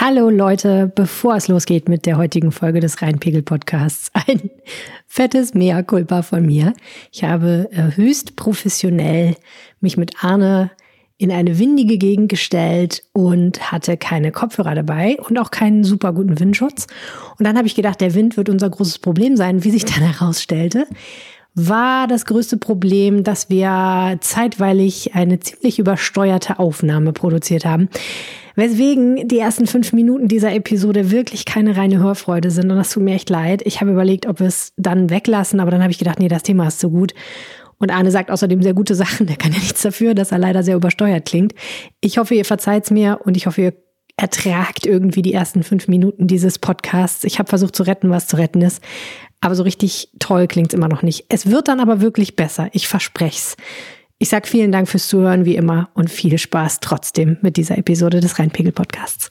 Hallo Leute, bevor es losgeht mit der heutigen Folge des Rheinpegel Podcasts, ein fettes Mea culpa von mir. Ich habe äh, höchst professionell mich mit Arne in eine windige Gegend gestellt und hatte keine Kopfhörer dabei und auch keinen super guten Windschutz. Und dann habe ich gedacht, der Wind wird unser großes Problem sein, wie sich dann herausstellte war das größte Problem, dass wir zeitweilig eine ziemlich übersteuerte Aufnahme produziert haben. Weswegen die ersten fünf Minuten dieser Episode wirklich keine reine Hörfreude sind. Und das tut mir echt leid. Ich habe überlegt, ob wir es dann weglassen, aber dann habe ich gedacht, nee, das Thema ist zu gut. Und Arne sagt außerdem sehr gute Sachen. Der kann ja nichts dafür, dass er leider sehr übersteuert klingt. Ich hoffe, ihr verzeiht's mir und ich hoffe, ihr ertragt irgendwie die ersten fünf Minuten dieses Podcasts. Ich habe versucht zu retten, was zu retten ist. Aber so richtig toll klingt's immer noch nicht. Es wird dann aber wirklich besser. Ich versprech's. Ich sage vielen Dank fürs Zuhören wie immer und viel Spaß trotzdem mit dieser Episode des Rheinpegel Podcasts.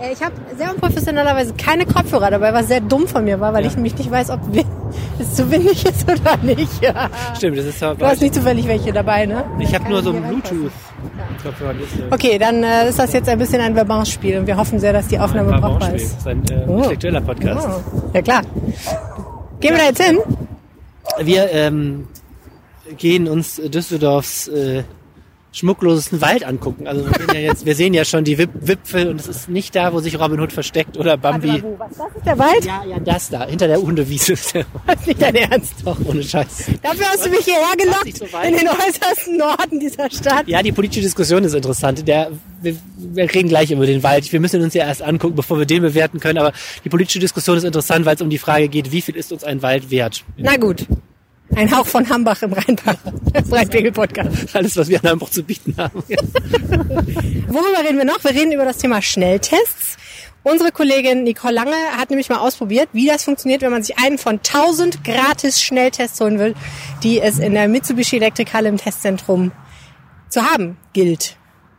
Äh, ich habe sehr unprofessionellerweise keine Kopfhörer dabei, was sehr dumm von mir war, weil ja. ich nämlich nicht weiß, ob es zu windig ist oder nicht. Ja. Stimmt, das ist ja. Du hast nicht zufällig welche dabei, ne? Ich habe nur so ein Bluetooth. Okay, dann äh, ist das jetzt ein bisschen ein Verbanspiel und wir hoffen sehr, dass die Aufnahme brauchbar ist. Das ist ein äh, oh. intellektueller Podcast. Oh. Ja klar. Gehen wir da jetzt hin? Wir ähm, gehen uns Düsseldorfs äh, schmucklosesten Wald angucken. Also wir, ja jetzt, wir sehen ja schon die Wip Wipfel und es ist nicht da, wo sich Robin Hood versteckt oder Bambi. Wo, was, das ist der Wald? Ja, ja, das da, hinter der Hundewiese ist der ist nicht dein Ernst. Doch, ohne Scheiß. Dafür hast du mich hierher gelockt, so in den äußersten Norden dieser Stadt. Ja, die politische Diskussion ist interessant. Der, wir, wir reden gleich über den Wald. Wir müssen uns ja erst angucken, bevor wir den bewerten können. Aber die politische Diskussion ist interessant, weil es um die Frage geht, wie viel ist uns ein Wald wert? Na gut. Ein Hauch von Hambach im Rheinbach. Das Rheinpegel-Podcast. Alles, was wir an Hambach zu bieten haben. Worüber reden wir noch? Wir reden über das Thema Schnelltests. Unsere Kollegin Nicole Lange hat nämlich mal ausprobiert, wie das funktioniert, wenn man sich einen von 1000 gratis Schnelltests holen will, die es in der Mitsubishi Elektrikhalle im Testzentrum zu haben gilt.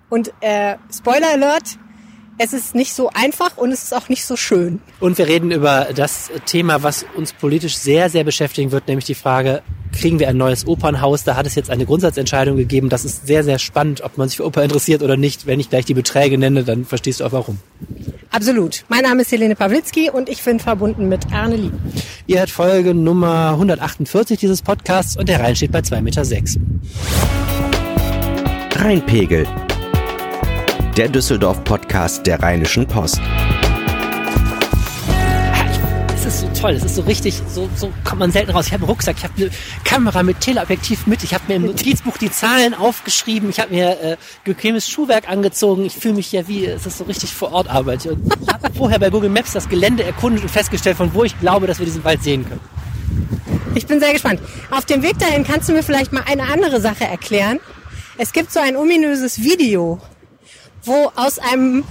Und äh, Spoiler Alert, es ist nicht so einfach und es ist auch nicht so schön. Und wir reden über das Thema, was uns politisch sehr, sehr beschäftigen wird, nämlich die Frage, kriegen wir ein neues Opernhaus? Da hat es jetzt eine Grundsatzentscheidung gegeben. Das ist sehr, sehr spannend, ob man sich für Oper interessiert oder nicht. Wenn ich gleich die Beträge nenne, dann verstehst du auch warum. Absolut. Mein Name ist Helene Pawlitzki und ich bin verbunden mit Arne Lie. Ihr hört Folge Nummer 148 dieses Podcasts und der Rhein steht bei 2,6 Meter. Rheinpegel der Düsseldorf-Podcast der Rheinischen Post. Es ist so toll, es ist so richtig, so, so kommt man selten raus. Ich habe einen Rucksack, ich habe eine Kamera mit Teleobjektiv mit, ich habe mir im Notizbuch die Zahlen aufgeschrieben, ich habe mir äh, bequemes Schuhwerk angezogen, ich fühle mich ja wie, es ist so richtig vor Ort Arbeit. Und ich habe vorher bei Google Maps das Gelände erkundet und festgestellt, von wo ich glaube, dass wir diesen Wald sehen können. Ich bin sehr gespannt. Auf dem Weg dahin kannst du mir vielleicht mal eine andere Sache erklären. Es gibt so ein ominöses Video wo aus einem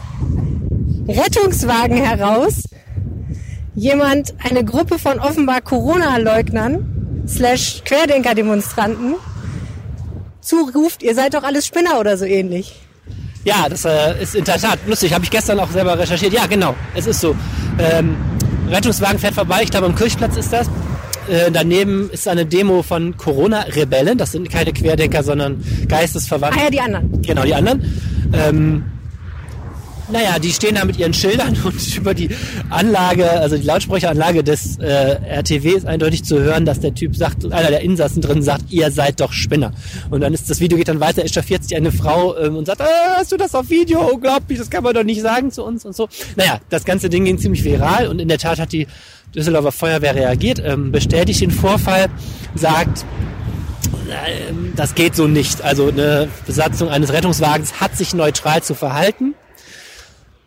Rettungswagen heraus jemand eine Gruppe von offenbar Corona-Leugnern slash Querdenker-Demonstranten zuruft, ihr seid doch alles Spinner oder so ähnlich. Ja, das äh, ist in der Tat lustig. Habe ich gestern auch selber recherchiert. Ja, genau. Es ist so. Ähm, Rettungswagen fährt vorbei. Ich glaube, am Kirchplatz ist das. Äh, daneben ist eine Demo von Corona-Rebellen. Das sind keine Querdenker, sondern Geistesverwandte. Ah ja, die anderen. Genau, die anderen. Ähm, naja, die stehen da mit ihren Schildern und über die Anlage, also die Lautsprecheranlage des äh, RTW ist eindeutig zu hören, dass der Typ sagt, einer der Insassen drin sagt, ihr seid doch Spinner. Und dann ist das Video geht dann weiter, echauffiert sich eine Frau ähm, und sagt, ah, hast du das auf Video? Unglaublich, das kann man doch nicht sagen zu uns und so. Naja, das ganze Ding ging ziemlich viral und in der Tat hat die Düsseldorfer Feuerwehr reagiert, ähm, bestätigt den Vorfall, sagt, ähm, das geht so nicht. Also eine Besatzung eines Rettungswagens hat sich neutral zu verhalten.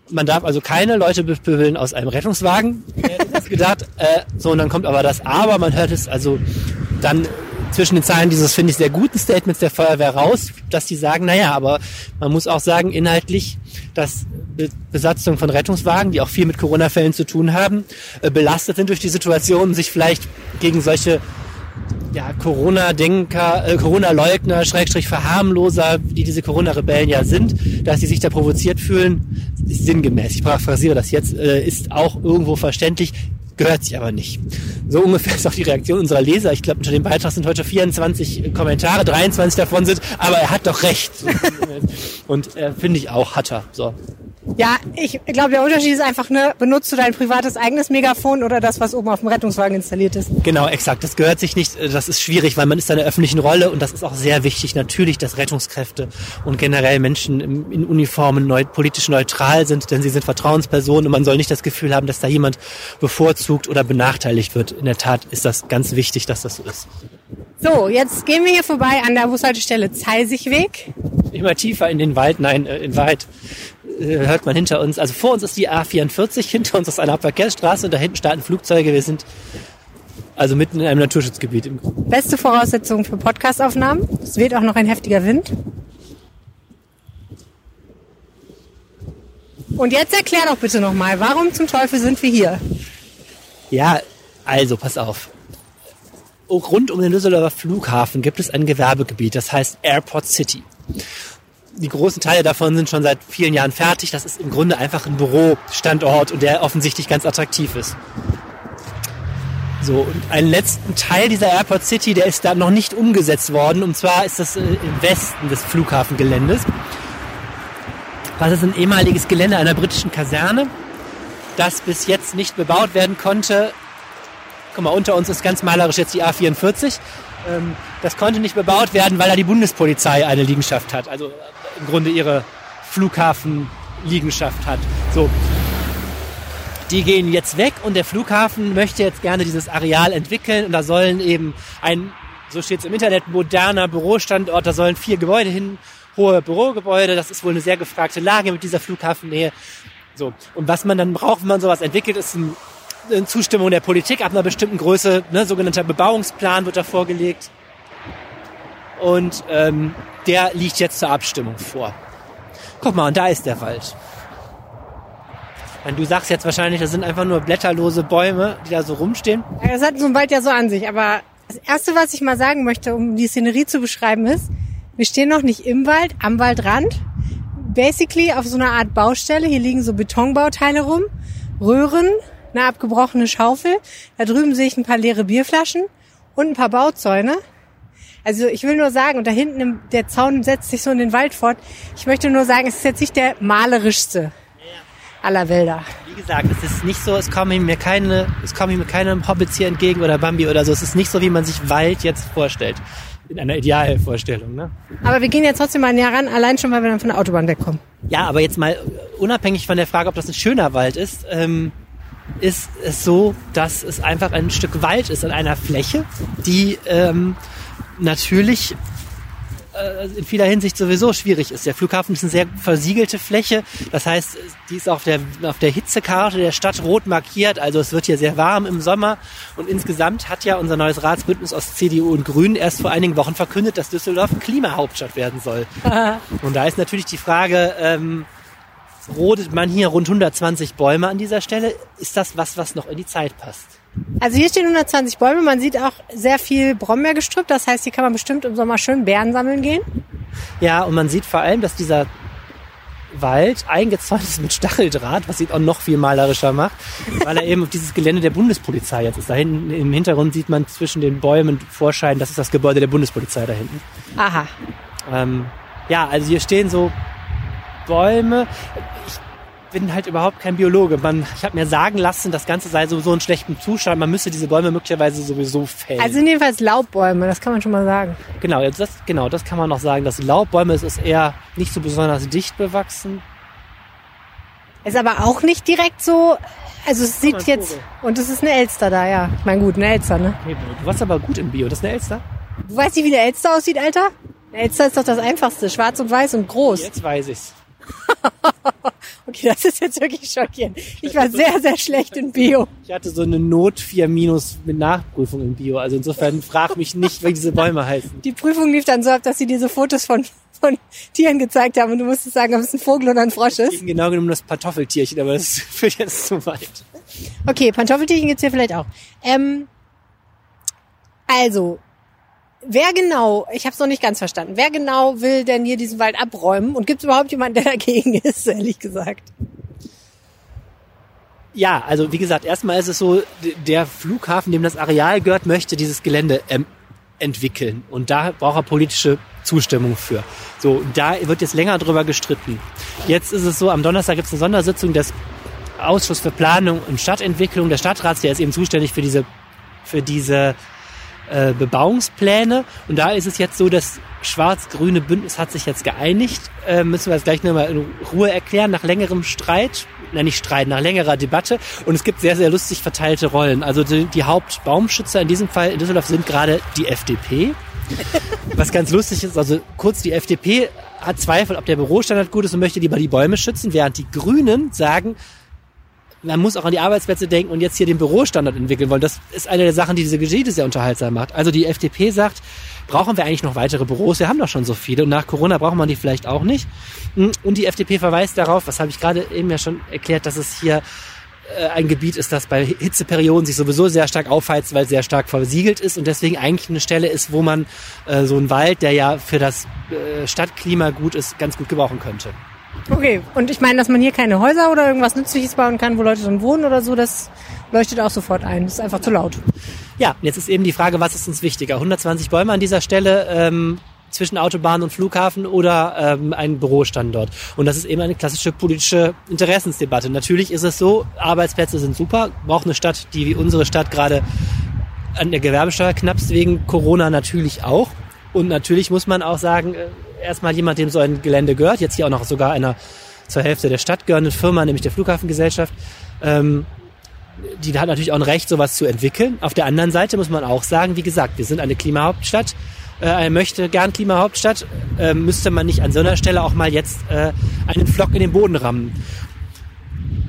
Man darf also keine Leute bepöbeln aus einem Rettungswagen. ist gedacht. Äh, so, und dann kommt aber das Aber. Man hört es also dann zwischen den Zeilen dieses, finde ich, sehr guten Statements der Feuerwehr raus, dass die sagen, naja, aber man muss auch sagen, inhaltlich, dass Besatzung von Rettungswagen, die auch viel mit Corona-Fällen zu tun haben, äh, belastet sind durch die Situation, sich vielleicht gegen solche ja, Corona-Denker, äh, Corona-Leugner, Schrägstrich Verharmloser, die diese Corona-Rebellen ja sind, dass sie sich da provoziert fühlen, ist sinngemäß. Ich paraphrasiere das jetzt, äh, ist auch irgendwo verständlich, gehört sich aber nicht. So ungefähr ist auch die Reaktion unserer Leser. Ich glaube, unter dem Beitrag sind heute 24 Kommentare, 23 davon sind, aber er hat doch recht. Und äh, finde ich auch, hat er. So. Ja, ich glaube, der Unterschied ist einfach, ne, benutzt du dein privates eigenes Megafon oder das, was oben auf dem Rettungswagen installiert ist? Genau, exakt. Das gehört sich nicht, äh, das ist schwierig, weil man ist in einer öffentlichen Rolle und das ist auch sehr wichtig, natürlich, dass Rettungskräfte und generell Menschen in Uniformen neu, politisch neutral sind, denn sie sind Vertrauenspersonen und man soll nicht das Gefühl haben, dass da jemand bevorzugt oder benachteiligt wird. In der Tat ist das ganz wichtig, dass das so ist. So, jetzt gehen wir hier vorbei an der Bushaltestelle Zeisigweg. Immer tiefer in den Wald, nein, äh, in Wald hört man hinter uns, also vor uns ist die A44, hinter uns ist eine Verkehrsstraße und da hinten starten Flugzeuge. Wir sind also mitten in einem Naturschutzgebiet im Grunde. Beste Voraussetzung für Podcastaufnahmen. Es weht auch noch ein heftiger Wind. Und jetzt erklär doch bitte nochmal, warum zum Teufel sind wir hier? Ja, also pass auf. Rund um den Düsseldorfer Flughafen gibt es ein Gewerbegebiet, das heißt Airport City die großen Teile davon sind schon seit vielen Jahren fertig. Das ist im Grunde einfach ein Bürostandort und der offensichtlich ganz attraktiv ist. So, und einen letzten Teil dieser Airport City, der ist da noch nicht umgesetzt worden. Und zwar ist das äh, im Westen des Flughafengeländes. Das ist ein ehemaliges Gelände einer britischen Kaserne, das bis jetzt nicht bebaut werden konnte. Guck mal, unter uns ist ganz malerisch jetzt die A44. Ähm, das konnte nicht bebaut werden, weil da die Bundespolizei eine Liegenschaft hat. Also im Grunde ihre Flughafenliegenschaft hat. So. Die gehen jetzt weg und der Flughafen möchte jetzt gerne dieses Areal entwickeln und da sollen eben ein, so steht es im Internet, moderner Bürostandort, da sollen vier Gebäude hin, hohe Bürogebäude, das ist wohl eine sehr gefragte Lage mit dieser Flughafennähe. So. Und was man dann braucht, wenn man sowas entwickelt, ist ein, eine Zustimmung der Politik ab einer bestimmten Größe, ne, sogenannter Bebauungsplan wird da vorgelegt. Und ähm, der liegt jetzt zur Abstimmung vor. Guck mal, und da ist der Wald. Du sagst jetzt wahrscheinlich, das sind einfach nur blätterlose Bäume, die da so rumstehen. Das hat so ein Wald ja so an sich. Aber das Erste, was ich mal sagen möchte, um die Szenerie zu beschreiben, ist, wir stehen noch nicht im Wald, am Waldrand. Basically auf so einer Art Baustelle. Hier liegen so Betonbauteile rum, Röhren, eine abgebrochene Schaufel. Da drüben sehe ich ein paar leere Bierflaschen und ein paar Bauzäune. Also ich will nur sagen, und da hinten der Zaun setzt sich so in den Wald fort. Ich möchte nur sagen, es ist jetzt nicht der malerischste aller Wälder. Wie gesagt, es ist nicht so, es kommen mir keine, es kommen mir keine Hobbits hier entgegen oder Bambi oder so. Es ist nicht so, wie man sich Wald jetzt vorstellt. In einer Idealvorstellung, ne? Aber wir gehen jetzt trotzdem mal näher ran, allein schon, weil wir dann von der Autobahn wegkommen. Ja, aber jetzt mal unabhängig von der Frage, ob das ein schöner Wald ist, ähm, ist es so, dass es einfach ein Stück Wald ist an einer Fläche, die ähm, natürlich äh, in vieler Hinsicht sowieso schwierig ist. Der Flughafen ist eine sehr versiegelte Fläche. Das heißt, die ist auf der, auf der Hitzekarte der Stadt rot markiert. Also es wird hier sehr warm im Sommer. Und insgesamt hat ja unser neues Ratsbündnis aus CDU und Grünen erst vor einigen Wochen verkündet, dass Düsseldorf Klimahauptstadt werden soll. und da ist natürlich die Frage, ähm, rodet man hier rund 120 Bäume an dieser Stelle? Ist das was, was noch in die Zeit passt? Also hier stehen 120 Bäume. Man sieht auch sehr viel Brombeergestrüpp. Das heißt, hier kann man bestimmt im Sommer schön Beeren sammeln gehen. Ja, und man sieht vor allem, dass dieser Wald eingezäunt ist mit Stacheldraht, was ihn auch noch viel malerischer macht, weil er eben auf dieses Gelände der Bundespolizei jetzt ist. Da hinten im Hintergrund sieht man zwischen den Bäumen vorscheinen, das ist das Gebäude der Bundespolizei da hinten. Aha. Ähm, ja, also hier stehen so Bäume. Ich bin halt überhaupt kein Biologe. Man, ich habe mir sagen lassen, das Ganze sei so, so in schlechtem Zustand. Man müsste diese Bäume möglicherweise sowieso fällen. Also jedenfalls Laubbäume, das kann man schon mal sagen. Genau, jetzt das, genau, das kann man noch sagen. Das Laubbäume ist, ist eher nicht so besonders dicht bewachsen. Ist aber auch nicht direkt so. Also es sieht jetzt. Und es ist eine Elster da, ja. Ich meine, gut, eine Elster, ne? Okay, du warst aber gut im Bio. Das ist eine Elster? Du weißt nicht, wie eine Elster aussieht, Alter? Eine Elster ist doch das einfachste. Schwarz und weiß und groß. Jetzt weiß ich's. okay, das ist jetzt wirklich schockierend. Ich war sehr, sehr schlecht in Bio. Ich hatte so eine Not 4 minus mit Nachprüfung in Bio. Also insofern frag mich nicht, wie diese Bäume heißen. Die Prüfung lief dann so ab, dass sie diese Fotos von, von Tieren gezeigt haben und du musstest sagen, ob es ein Vogel oder ein Frosch ist. Genau genommen das Pantoffeltierchen, aber das führt jetzt zu weit. Okay, Pantoffeltierchen gibt's hier vielleicht auch. Ähm, also, Wer genau, ich habe es noch nicht ganz verstanden, wer genau will denn hier diesen Wald abräumen und gibt es überhaupt jemanden, der dagegen ist, ehrlich gesagt? Ja, also wie gesagt, erstmal ist es so, der Flughafen, dem das Areal gehört, möchte dieses Gelände ähm, entwickeln. Und da braucht er politische Zustimmung für. So, da wird jetzt länger drüber gestritten. Jetzt ist es so, am Donnerstag gibt es eine Sondersitzung des Ausschuss für Planung und Stadtentwicklung des Stadtrats, der ist eben zuständig für diese, für diese äh, Bebauungspläne. Und da ist es jetzt so, das schwarz-grüne Bündnis hat sich jetzt geeinigt. Äh, müssen wir das gleich nochmal in Ruhe erklären, nach längerem Streit. Na, nicht Streit, nach längerer Debatte. Und es gibt sehr, sehr lustig verteilte Rollen. Also die, die Hauptbaumschützer in diesem Fall in Düsseldorf sind gerade die FDP. Was ganz lustig ist, also kurz die FDP hat Zweifel, ob der Bürostandard gut ist und möchte lieber die Bäume schützen, während die Grünen sagen, man muss auch an die Arbeitsplätze denken und jetzt hier den Bürostandard entwickeln wollen. Das ist eine der Sachen, die diese Geschichte sehr unterhaltsam macht. Also die FDP sagt, brauchen wir eigentlich noch weitere Büros? Wir haben doch schon so viele und nach Corona braucht man die vielleicht auch nicht. Und die FDP verweist darauf, was habe ich gerade eben ja schon erklärt, dass es hier äh, ein Gebiet ist, das bei Hitzeperioden sich sowieso sehr stark aufheizt, weil es sehr stark versiegelt ist und deswegen eigentlich eine Stelle ist, wo man äh, so einen Wald, der ja für das äh, Stadtklima gut ist, ganz gut gebrauchen könnte. Okay, und ich meine, dass man hier keine Häuser oder irgendwas Nützliches bauen kann, wo Leute drin wohnen oder so, das leuchtet auch sofort ein. Das ist einfach zu laut. Ja, jetzt ist eben die Frage, was ist uns wichtiger? 120 Bäume an dieser Stelle ähm, zwischen Autobahn und Flughafen oder ähm, ein Bürostandort. Und das ist eben eine klassische politische Interessensdebatte. Natürlich ist es so, Arbeitsplätze sind super, braucht eine Stadt, die wie unsere Stadt gerade an der Gewerbesteuer knappst wegen Corona natürlich auch. Und natürlich muss man auch sagen, äh, erstmal jemand, dem so ein Gelände gehört, jetzt hier auch noch sogar einer zur Hälfte der Stadt gehörenden Firma, nämlich der Flughafengesellschaft, ähm, die hat natürlich auch ein Recht, sowas zu entwickeln. Auf der anderen Seite muss man auch sagen, wie gesagt, wir sind eine Klimahauptstadt, äh, möchte gern Klimahauptstadt, äh, müsste man nicht an so einer Stelle auch mal jetzt äh, einen Flock in den Boden rammen.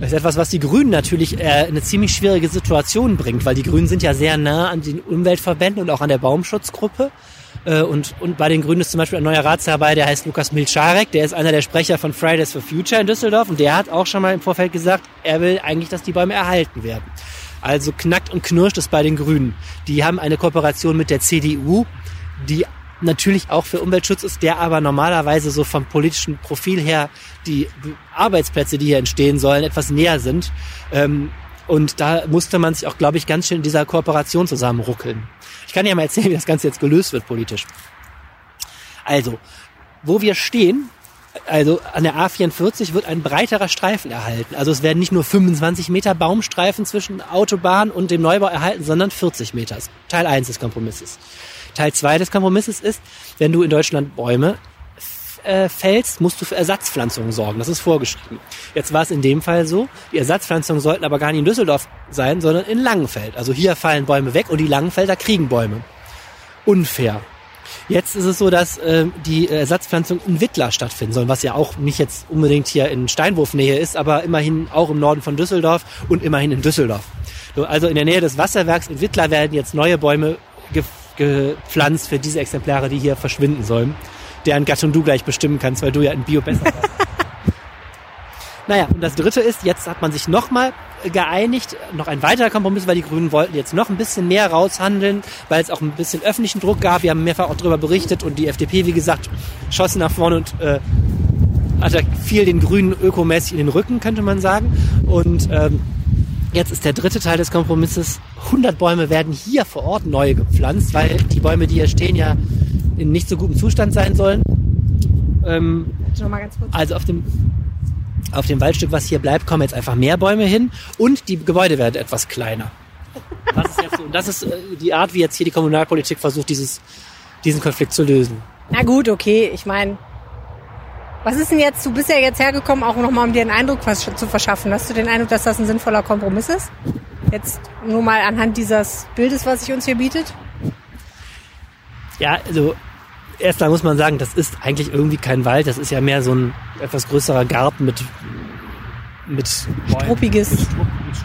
Das ist etwas, was die Grünen natürlich äh, in eine ziemlich schwierige Situation bringt, weil die Grünen sind ja sehr nah an den Umweltverbänden und auch an der Baumschutzgruppe. Äh, und, und bei den Grünen ist zum Beispiel ein neuer Ratsherr der heißt Lukas Milcharek, der ist einer der Sprecher von Fridays for Future in Düsseldorf und der hat auch schon mal im Vorfeld gesagt, er will eigentlich, dass die Bäume erhalten werden. Also knackt und knirscht es bei den Grünen. Die haben eine Kooperation mit der CDU, die natürlich auch für Umweltschutz ist, der aber normalerweise so vom politischen Profil her die Arbeitsplätze, die hier entstehen sollen, etwas näher sind. Ähm, und da musste man sich auch, glaube ich, ganz schön in dieser Kooperation zusammenruckeln. Ich kann ja mal erzählen, wie das Ganze jetzt gelöst wird politisch. Also, wo wir stehen, also an der A44 wird ein breiterer Streifen erhalten. Also es werden nicht nur 25 Meter Baumstreifen zwischen Autobahn und dem Neubau erhalten, sondern 40 Meter. Teil 1 des Kompromisses. Teil 2 des Kompromisses ist, wenn du in Deutschland Bäume äh, fällst, musst du für Ersatzpflanzungen sorgen. Das ist vorgeschrieben. Jetzt war es in dem Fall so, die Ersatzpflanzungen sollten aber gar nicht in Düsseldorf sein, sondern in Langenfeld. Also hier fallen Bäume weg und die Langenfelder kriegen Bäume. Unfair. Jetzt ist es so, dass äh, die Ersatzpflanzung in Wittler stattfinden sollen, was ja auch nicht jetzt unbedingt hier in Steinwurfnähe ist, aber immerhin auch im Norden von Düsseldorf und immerhin in Düsseldorf. Also in der Nähe des Wasserwerks in Wittler werden jetzt neue Bäume gepflanzt für diese Exemplare, die hier verschwinden sollen deren Gattung du gleich bestimmen kannst, weil du ja in Bio besser bist. naja, und das dritte ist, jetzt hat man sich nochmal geeinigt, noch ein weiterer Kompromiss, weil die Grünen wollten jetzt noch ein bisschen mehr raushandeln, weil es auch ein bisschen öffentlichen Druck gab. Wir haben mehrfach auch darüber berichtet und die FDP, wie gesagt, schoss nach vorne und äh, hatte viel den Grünen ökomäßig in den Rücken, könnte man sagen. Und ähm, jetzt ist der dritte Teil des Kompromisses. 100 Bäume werden hier vor Ort neu gepflanzt, weil die Bäume, die hier stehen, ja in nicht so gutem Zustand sein sollen. Ähm, also auf dem, auf dem Waldstück, was hier bleibt, kommen jetzt einfach mehr Bäume hin und die Gebäude werden etwas kleiner. Das ist, so, das ist äh, die Art, wie jetzt hier die Kommunalpolitik versucht, dieses, diesen Konflikt zu lösen. Na gut, okay. Ich meine, was ist denn jetzt, du bist ja jetzt hergekommen, auch nochmal, um dir einen Eindruck zu verschaffen. Hast du den Eindruck, dass das ein sinnvoller Kompromiss ist? Jetzt nur mal anhand dieses Bildes, was sich uns hier bietet? Ja, also erst da muss man sagen, das ist eigentlich irgendwie kein Wald, das ist ja mehr so ein etwas größerer Garten mit mit struppiges mit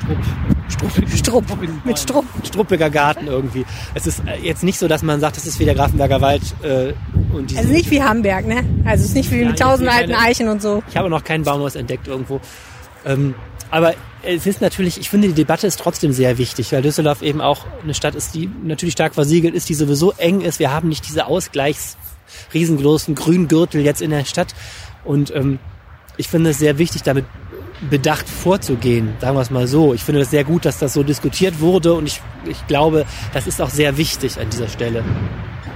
Strupp, mit Strupp, Strupp, mit Strupp, struppiger Garten irgendwie. Es ist äh, jetzt nicht so, dass man sagt, das ist wie der Grafenberger Wald äh, und diese, Also nicht wie Hamburg, ne? Also es ist nicht wie ja, mit tausend alten keine, Eichen und so. Ich habe noch keinen Baumhaus entdeckt irgendwo. Ähm, aber es ist natürlich, ich finde, die Debatte ist trotzdem sehr wichtig, weil Düsseldorf eben auch eine Stadt ist, die natürlich stark versiegelt ist, die sowieso eng ist. Wir haben nicht diese Ausgleichs riesengroßen Grüngürtel jetzt in der Stadt. Und ähm, ich finde es sehr wichtig, damit bedacht vorzugehen, sagen wir es mal so. Ich finde es sehr gut, dass das so diskutiert wurde und ich, ich glaube, das ist auch sehr wichtig an dieser Stelle.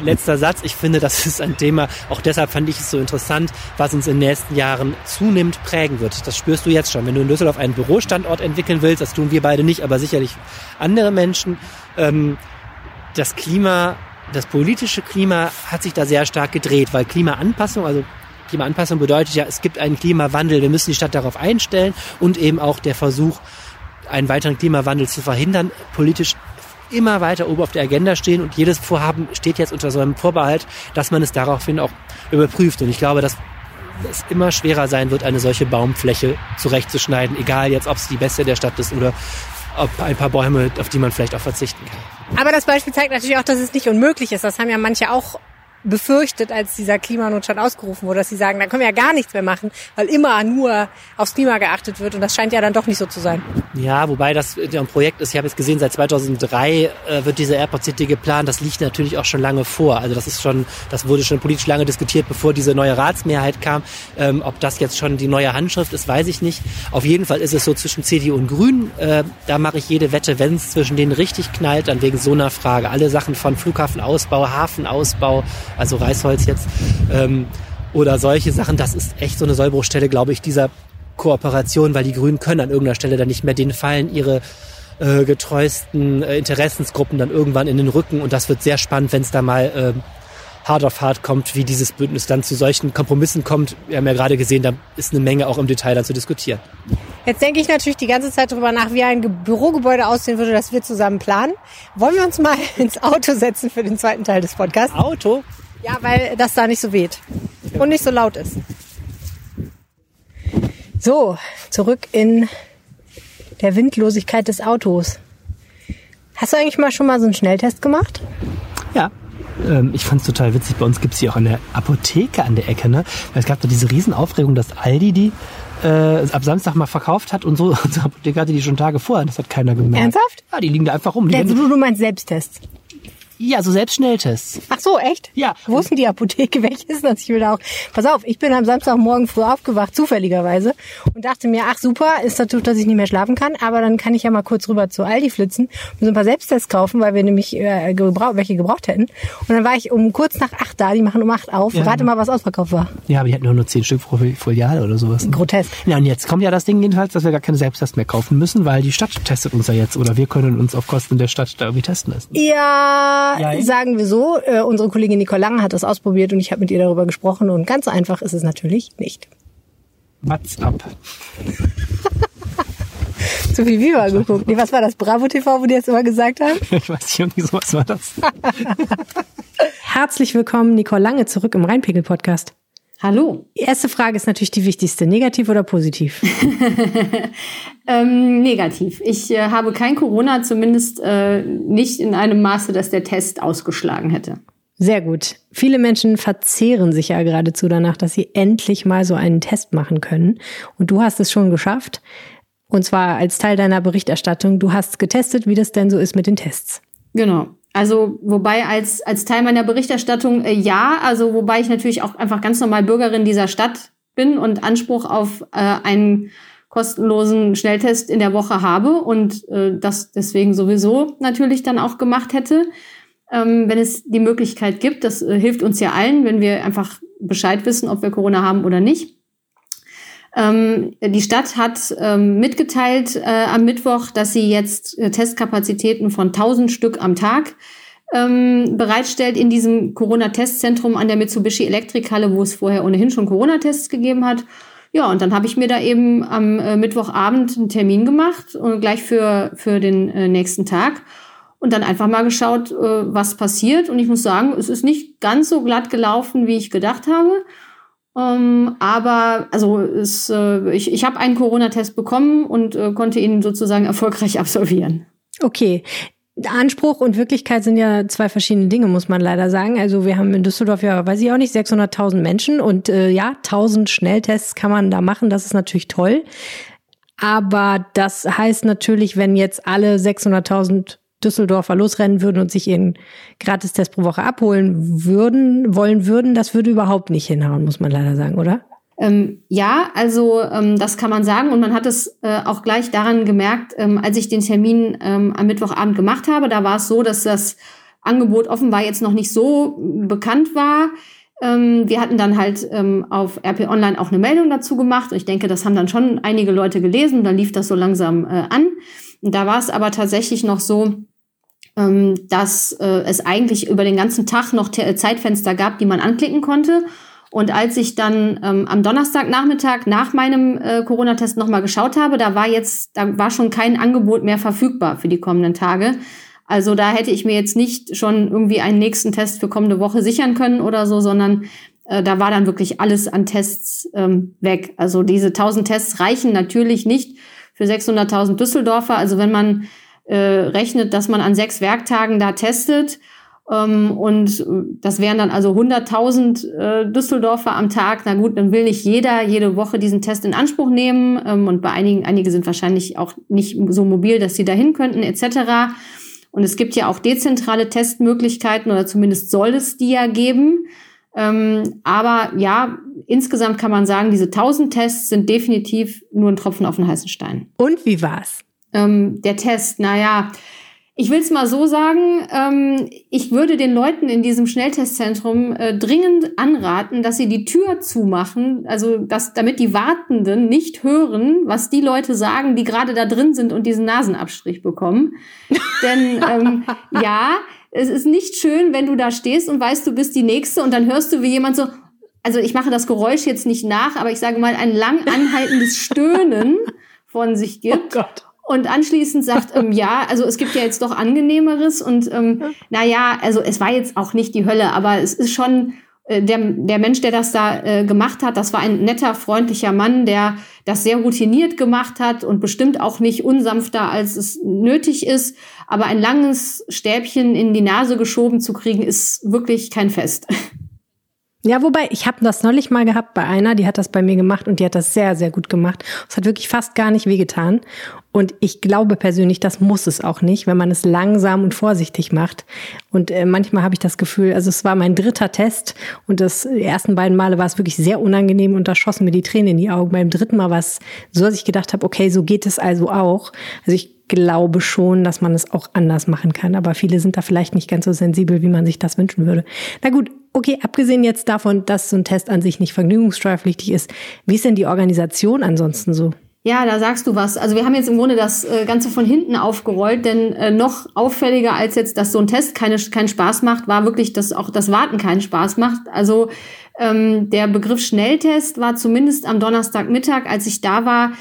Letzter Satz. Ich finde, das ist ein Thema, auch deshalb fand ich es so interessant, was uns in den nächsten Jahren zunehmend prägen wird. Das spürst du jetzt schon. Wenn du in Düsseldorf einen Bürostandort entwickeln willst, das tun wir beide nicht, aber sicherlich andere Menschen, ähm, das Klima, das politische Klima hat sich da sehr stark gedreht, weil Klimaanpassung, also Klimaanpassung bedeutet ja, es gibt einen Klimawandel, wir müssen die Stadt darauf einstellen und eben auch der Versuch, einen weiteren Klimawandel zu verhindern, politisch immer weiter oben auf der Agenda stehen und jedes Vorhaben steht jetzt unter so einem Vorbehalt, dass man es daraufhin auch überprüft. Und ich glaube, dass es immer schwerer sein wird, eine solche Baumfläche zurechtzuschneiden, egal jetzt, ob es die beste der Stadt ist oder ob ein paar Bäume, auf die man vielleicht auch verzichten kann. Aber das Beispiel zeigt natürlich auch, dass es nicht unmöglich ist. Das haben ja manche auch befürchtet, als dieser Klimanotstand ausgerufen wurde, dass sie sagen, da können wir ja gar nichts mehr machen, weil immer nur aufs Klima geachtet wird und das scheint ja dann doch nicht so zu sein. Ja, wobei das ein Projekt ist, ich habe jetzt gesehen, seit 2003 äh, wird diese Airport City geplant, das liegt natürlich auch schon lange vor. Also das ist schon, das wurde schon politisch lange diskutiert, bevor diese neue Ratsmehrheit kam. Ähm, ob das jetzt schon die neue Handschrift ist, weiß ich nicht. Auf jeden Fall ist es so zwischen CDU und Grünen, äh, da mache ich jede Wette, wenn es zwischen denen richtig knallt, dann wegen so einer Frage. Alle Sachen von Flughafenausbau, Hafenausbau, also Reißholz jetzt, ähm, oder solche Sachen, das ist echt so eine Sollbruchstelle, glaube ich, dieser Kooperation, weil die Grünen können an irgendeiner Stelle dann nicht mehr, denen fallen ihre äh, getreuesten äh, Interessensgruppen dann irgendwann in den Rücken und das wird sehr spannend, wenn es da mal äh, hart auf hart kommt, wie dieses Bündnis dann zu solchen Kompromissen kommt. Wir haben ja gerade gesehen, da ist eine Menge auch im Detail dann zu diskutieren. Jetzt denke ich natürlich die ganze Zeit darüber nach, wie ein Bürogebäude aussehen würde, das wir zusammen planen. Wollen wir uns mal ins Auto setzen für den zweiten Teil des Podcasts? Auto? Ja, weil das da nicht so weht und nicht so laut ist. So, zurück in der Windlosigkeit des Autos. Hast du eigentlich mal schon mal so einen Schnelltest gemacht? Ja. Ähm, ich fand es total witzig. Bei uns gibt es hier auch eine Apotheke an der Ecke. Ne? Es gab da diese Riesenaufregung, dass Aldi die äh, ab Samstag mal verkauft hat und so. Unsere Apotheke hatte die schon Tage vorher. Das hat keiner gemerkt. Ernsthaft? Ja, die liegen da einfach rum. Die du, du meinst Selbsttests? Ja, so Selbstschnelltests. Ach so, echt? Ja. Wo ist denn die Apotheke? Welche ist das? Ich will da auch. Pass auf, ich bin am Samstagmorgen früh aufgewacht, zufälligerweise, und dachte mir, ach super, ist dazu, dass ich nicht mehr schlafen kann, aber dann kann ich ja mal kurz rüber zu Aldi flitzen und so ein paar Selbsttests kaufen, weil wir nämlich äh, gebrauch, welche gebraucht hätten. Und dann war ich um kurz nach acht da, die machen um acht auf. Ja. Rate mal, was ausverkauft war. Ja, aber die hatten nur, nur zehn Stück pro Filiale oder sowas. Grotesk. Ja, und jetzt kommt ja das Ding jedenfalls, dass wir gar keine Selbsttests mehr kaufen müssen, weil die Stadt testet uns ja jetzt oder wir können uns auf Kosten der Stadt da irgendwie testen lassen. Ja, ja sagen wir so, äh, unsere Kollegin Nicole Lange hat das ausprobiert und ich habe mit ihr darüber gesprochen und ganz einfach ist es natürlich nicht. What's up? Zu viel Viva geguckt. Nee, was war das? Bravo TV, wo die jetzt immer gesagt haben? ich weiß nicht, irgendwie sowas war das. Herzlich willkommen, Nicole Lange, zurück im Rheinpegel-Podcast. Hallo. Die erste Frage ist natürlich die wichtigste. Negativ oder positiv? ähm, negativ. Ich äh, habe kein Corona, zumindest äh, nicht in einem Maße, dass der Test ausgeschlagen hätte. Sehr gut. Viele Menschen verzehren sich ja geradezu danach, dass sie endlich mal so einen Test machen können. Und du hast es schon geschafft. Und zwar als Teil deiner Berichterstattung. Du hast getestet, wie das denn so ist mit den Tests. Genau. Also wobei als, als Teil meiner Berichterstattung äh, ja, also wobei ich natürlich auch einfach ganz normal Bürgerin dieser Stadt bin und Anspruch auf äh, einen kostenlosen Schnelltest in der Woche habe und äh, das deswegen sowieso natürlich dann auch gemacht hätte, ähm, wenn es die Möglichkeit gibt. Das äh, hilft uns ja allen, wenn wir einfach Bescheid wissen, ob wir Corona haben oder nicht. Ähm, die Stadt hat ähm, mitgeteilt äh, am Mittwoch, dass sie jetzt äh, Testkapazitäten von 1000 Stück am Tag ähm, bereitstellt in diesem Corona-Testzentrum an der Mitsubishi Elektrikhalle, wo es vorher ohnehin schon Corona-Tests gegeben hat. Ja, und dann habe ich mir da eben am äh, Mittwochabend einen Termin gemacht und gleich für, für den äh, nächsten Tag und dann einfach mal geschaut, äh, was passiert. Und ich muss sagen, es ist nicht ganz so glatt gelaufen, wie ich gedacht habe. Ähm, aber also es, äh, ich, ich habe einen Corona-Test bekommen und äh, konnte ihn sozusagen erfolgreich absolvieren. Okay. Anspruch und Wirklichkeit sind ja zwei verschiedene Dinge, muss man leider sagen. Also wir haben in Düsseldorf ja, weiß ich auch nicht, 600.000 Menschen und äh, ja, 1000 Schnelltests kann man da machen. Das ist natürlich toll. Aber das heißt natürlich, wenn jetzt alle 600.000 Düsseldorfer losrennen würden und sich ihren Gratistest pro Woche abholen würden, wollen würden, das würde überhaupt nicht hinhauen, muss man leider sagen, oder? Ähm, ja, also ähm, das kann man sagen und man hat es äh, auch gleich daran gemerkt, ähm, als ich den Termin ähm, am Mittwochabend gemacht habe. Da war es so, dass das Angebot offenbar jetzt noch nicht so bekannt war. Ähm, wir hatten dann halt ähm, auf RP Online auch eine Meldung dazu gemacht. Und ich denke, das haben dann schon einige Leute gelesen. Dann lief das so langsam äh, an. Da war es aber tatsächlich noch so, ähm, dass äh, es eigentlich über den ganzen Tag noch Zeitfenster gab, die man anklicken konnte. Und als ich dann ähm, am Donnerstagnachmittag nach meinem äh, Corona-Test nochmal geschaut habe, da war jetzt, da war schon kein Angebot mehr verfügbar für die kommenden Tage. Also da hätte ich mir jetzt nicht schon irgendwie einen nächsten Test für kommende Woche sichern können oder so, sondern äh, da war dann wirklich alles an Tests ähm, weg. Also diese 1000 Tests reichen natürlich nicht für 600.000 Düsseldorfer. Also wenn man äh, rechnet, dass man an sechs Werktagen da testet ähm, und das wären dann also 100.000 äh, Düsseldorfer am Tag. Na gut, dann will nicht jeder jede Woche diesen Test in Anspruch nehmen ähm, und bei einigen, einige sind wahrscheinlich auch nicht so mobil, dass sie dahin könnten etc. Und es gibt ja auch dezentrale Testmöglichkeiten oder zumindest soll es die ja geben. Ähm, aber ja, insgesamt kann man sagen, diese 1000 Tests sind definitiv nur ein Tropfen auf den heißen Stein. Und wie war's? Ähm, der Test, naja, ich will es mal so sagen, ähm, ich würde den Leuten in diesem Schnelltestzentrum äh, dringend anraten, dass sie die Tür zumachen, also dass, damit die Wartenden nicht hören, was die Leute sagen, die gerade da drin sind und diesen Nasenabstrich bekommen. Denn ähm, ja, es ist nicht schön, wenn du da stehst und weißt, du bist die Nächste und dann hörst du, wie jemand so, also ich mache das Geräusch jetzt nicht nach, aber ich sage mal ein lang anhaltendes Stöhnen von sich gibt. Oh Gott und anschließend sagt, ähm, ja, also es gibt ja jetzt doch angenehmeres und ähm, naja, also es war jetzt auch nicht die Hölle, aber es ist schon der, der Mensch, der das da äh, gemacht hat, das war ein netter, freundlicher Mann, der das sehr routiniert gemacht hat und bestimmt auch nicht unsanfter, als es nötig ist. Aber ein langes Stäbchen in die Nase geschoben zu kriegen, ist wirklich kein Fest. Ja, wobei, ich habe das neulich mal gehabt bei einer, die hat das bei mir gemacht und die hat das sehr, sehr gut gemacht. Es hat wirklich fast gar nicht wehgetan. Und ich glaube persönlich, das muss es auch nicht, wenn man es langsam und vorsichtig macht. Und äh, manchmal habe ich das Gefühl, also es war mein dritter Test und das ersten beiden Male war es wirklich sehr unangenehm und da schossen mir die Tränen in die Augen. Beim dritten Mal war es so, dass ich gedacht habe, okay, so geht es also auch. Also ich glaube schon, dass man es auch anders machen kann. Aber viele sind da vielleicht nicht ganz so sensibel, wie man sich das wünschen würde. Na gut, okay, abgesehen jetzt davon, dass so ein Test an sich nicht vergnügungssteuerpflichtig ist, wie ist denn die Organisation ansonsten so? Ja, da sagst du was. Also wir haben jetzt im Grunde das äh, Ganze von hinten aufgerollt, denn äh, noch auffälliger als jetzt, dass so ein Test keine, keinen Spaß macht, war wirklich, dass auch das Warten keinen Spaß macht. Also ähm, der Begriff Schnelltest war zumindest am Donnerstagmittag, als ich da war,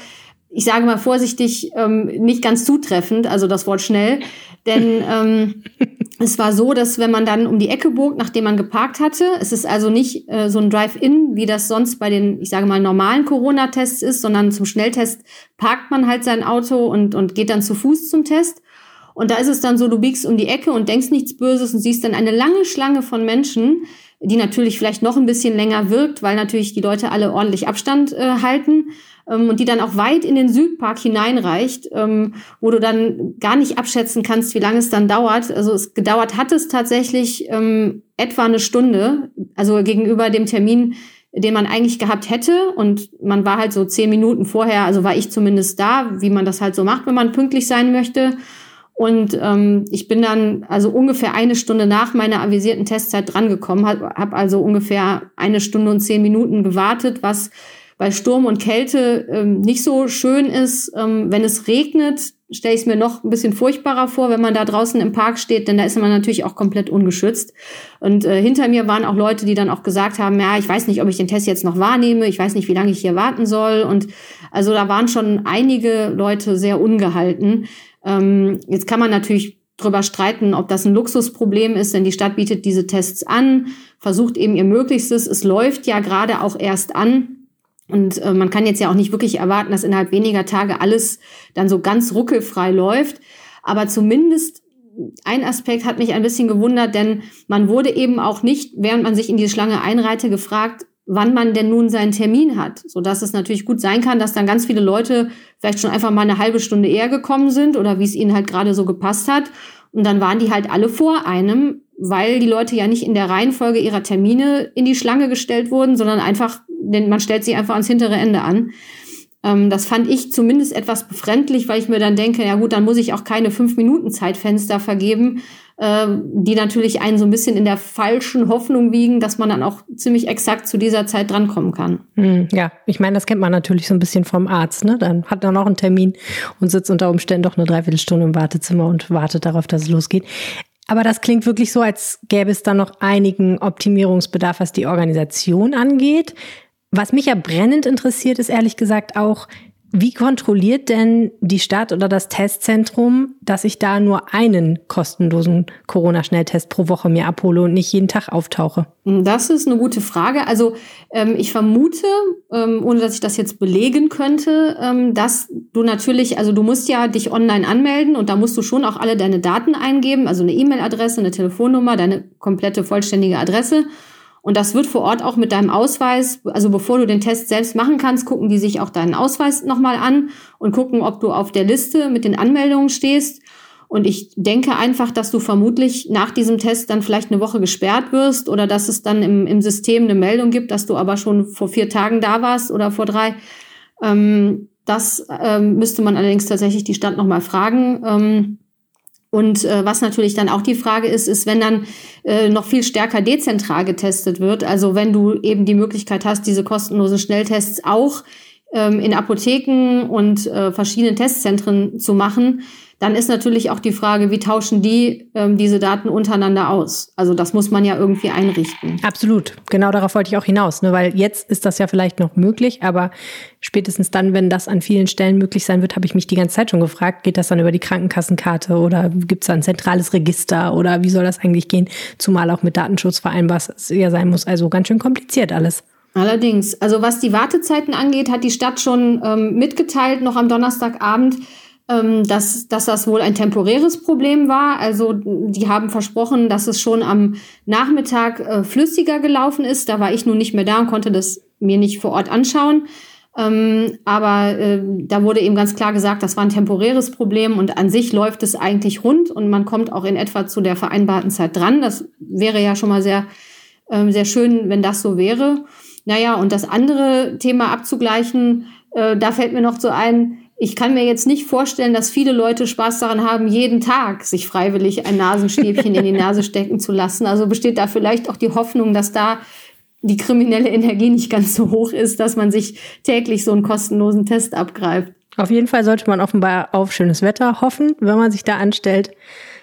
ich sage mal vorsichtig, ähm, nicht ganz zutreffend, also das Wort schnell. Denn ähm, es war so, dass wenn man dann um die Ecke bog, nachdem man geparkt hatte, es ist also nicht äh, so ein Drive-In, wie das sonst bei den, ich sage mal, normalen Corona-Tests ist, sondern zum Schnelltest parkt man halt sein Auto und, und geht dann zu Fuß zum Test. Und da ist es dann so, du biegst um die Ecke und denkst nichts Böses und siehst dann eine lange Schlange von Menschen, die natürlich vielleicht noch ein bisschen länger wirkt, weil natürlich die Leute alle ordentlich Abstand äh, halten ähm, und die dann auch weit in den Südpark hineinreicht, ähm, wo du dann gar nicht abschätzen kannst, wie lange es dann dauert. Also es gedauert hat es tatsächlich ähm, etwa eine Stunde, also gegenüber dem Termin, den man eigentlich gehabt hätte. Und man war halt so zehn Minuten vorher, also war ich zumindest da, wie man das halt so macht, wenn man pünktlich sein möchte. Und ähm, ich bin dann also ungefähr eine Stunde nach meiner avisierten Testzeit drangekommen, habe hab also ungefähr eine Stunde und zehn Minuten gewartet, was bei Sturm und Kälte ähm, nicht so schön ist. Ähm, wenn es regnet, stelle ich es mir noch ein bisschen furchtbarer vor, wenn man da draußen im Park steht, denn da ist man natürlich auch komplett ungeschützt. Und äh, hinter mir waren auch Leute, die dann auch gesagt haben, ja, ich weiß nicht, ob ich den Test jetzt noch wahrnehme, ich weiß nicht, wie lange ich hier warten soll. Und also da waren schon einige Leute sehr ungehalten. Ähm, jetzt kann man natürlich drüber streiten, ob das ein Luxusproblem ist, denn die Stadt bietet diese Tests an, versucht eben ihr Möglichstes. Es läuft ja gerade auch erst an. Und äh, man kann jetzt ja auch nicht wirklich erwarten, dass innerhalb weniger Tage alles dann so ganz ruckelfrei läuft. Aber zumindest ein Aspekt hat mich ein bisschen gewundert, denn man wurde eben auch nicht, während man sich in die Schlange einreihte, gefragt, wann man denn nun seinen Termin hat, so dass es natürlich gut sein kann, dass dann ganz viele Leute vielleicht schon einfach mal eine halbe Stunde eher gekommen sind oder wie es ihnen halt gerade so gepasst hat. Und dann waren die halt alle vor einem, weil die Leute ja nicht in der Reihenfolge ihrer Termine in die Schlange gestellt wurden, sondern einfach denn man stellt sich einfach ans hintere Ende an. Ähm, das fand ich zumindest etwas befremdlich, weil ich mir dann denke, ja gut, dann muss ich auch keine fünf Minuten Zeitfenster vergeben, ähm, die natürlich einen so ein bisschen in der falschen Hoffnung wiegen, dass man dann auch ziemlich exakt zu dieser Zeit drankommen kann. Hm, ja, ich meine, das kennt man natürlich so ein bisschen vom Arzt. Ne? Dann hat er noch einen Termin und sitzt unter Umständen doch eine Dreiviertelstunde im Wartezimmer und wartet darauf, dass es losgeht. Aber das klingt wirklich so, als gäbe es da noch einigen Optimierungsbedarf, was die Organisation angeht. Was mich ja brennend interessiert, ist ehrlich gesagt auch, wie kontrolliert denn die Stadt oder das Testzentrum, dass ich da nur einen kostenlosen Corona-Schnelltest pro Woche mir abhole und nicht jeden Tag auftauche? Das ist eine gute Frage. Also ähm, ich vermute, ähm, ohne dass ich das jetzt belegen könnte, ähm, dass du natürlich, also du musst ja dich online anmelden und da musst du schon auch alle deine Daten eingeben, also eine E-Mail-Adresse, eine Telefonnummer, deine komplette vollständige Adresse. Und das wird vor Ort auch mit deinem Ausweis, also bevor du den Test selbst machen kannst, gucken die sich auch deinen Ausweis nochmal an und gucken, ob du auf der Liste mit den Anmeldungen stehst. Und ich denke einfach, dass du vermutlich nach diesem Test dann vielleicht eine Woche gesperrt wirst oder dass es dann im, im System eine Meldung gibt, dass du aber schon vor vier Tagen da warst oder vor drei. Ähm, das ähm, müsste man allerdings tatsächlich die Stadt nochmal fragen. Ähm, und äh, was natürlich dann auch die Frage ist, ist, wenn dann äh, noch viel stärker dezentral getestet wird, also wenn du eben die Möglichkeit hast, diese kostenlosen Schnelltests auch ähm, in Apotheken und äh, verschiedenen Testzentren zu machen, dann ist natürlich auch die Frage, wie tauschen die ähm, diese Daten untereinander aus? Also das muss man ja irgendwie einrichten. Absolut. Genau darauf wollte ich auch hinaus, ne? weil jetzt ist das ja vielleicht noch möglich, aber spätestens dann, wenn das an vielen Stellen möglich sein wird, habe ich mich die ganze Zeit schon gefragt, geht das dann über die Krankenkassenkarte oder gibt es da ein zentrales Register oder wie soll das eigentlich gehen? Zumal auch mit Datenschutz vereinbar ja sein muss. Also ganz schön kompliziert alles. Allerdings. Also was die Wartezeiten angeht, hat die Stadt schon ähm, mitgeteilt, noch am Donnerstagabend, dass, dass das wohl ein temporäres Problem war. Also die haben versprochen, dass es schon am Nachmittag äh, flüssiger gelaufen ist. Da war ich nun nicht mehr da und konnte das mir nicht vor Ort anschauen. Ähm, aber äh, da wurde eben ganz klar gesagt, das war ein temporäres Problem und an sich läuft es eigentlich rund und man kommt auch in etwa zu der vereinbarten Zeit dran. Das wäre ja schon mal sehr, äh, sehr schön, wenn das so wäre. Naja, und das andere Thema abzugleichen, äh, da fällt mir noch so ein, ich kann mir jetzt nicht vorstellen, dass viele Leute Spaß daran haben, jeden Tag sich freiwillig ein Nasenstäbchen in die Nase stecken zu lassen. Also besteht da vielleicht auch die Hoffnung, dass da die kriminelle Energie nicht ganz so hoch ist, dass man sich täglich so einen kostenlosen Test abgreift. Auf jeden Fall sollte man offenbar auf schönes Wetter hoffen, wenn man sich da anstellt.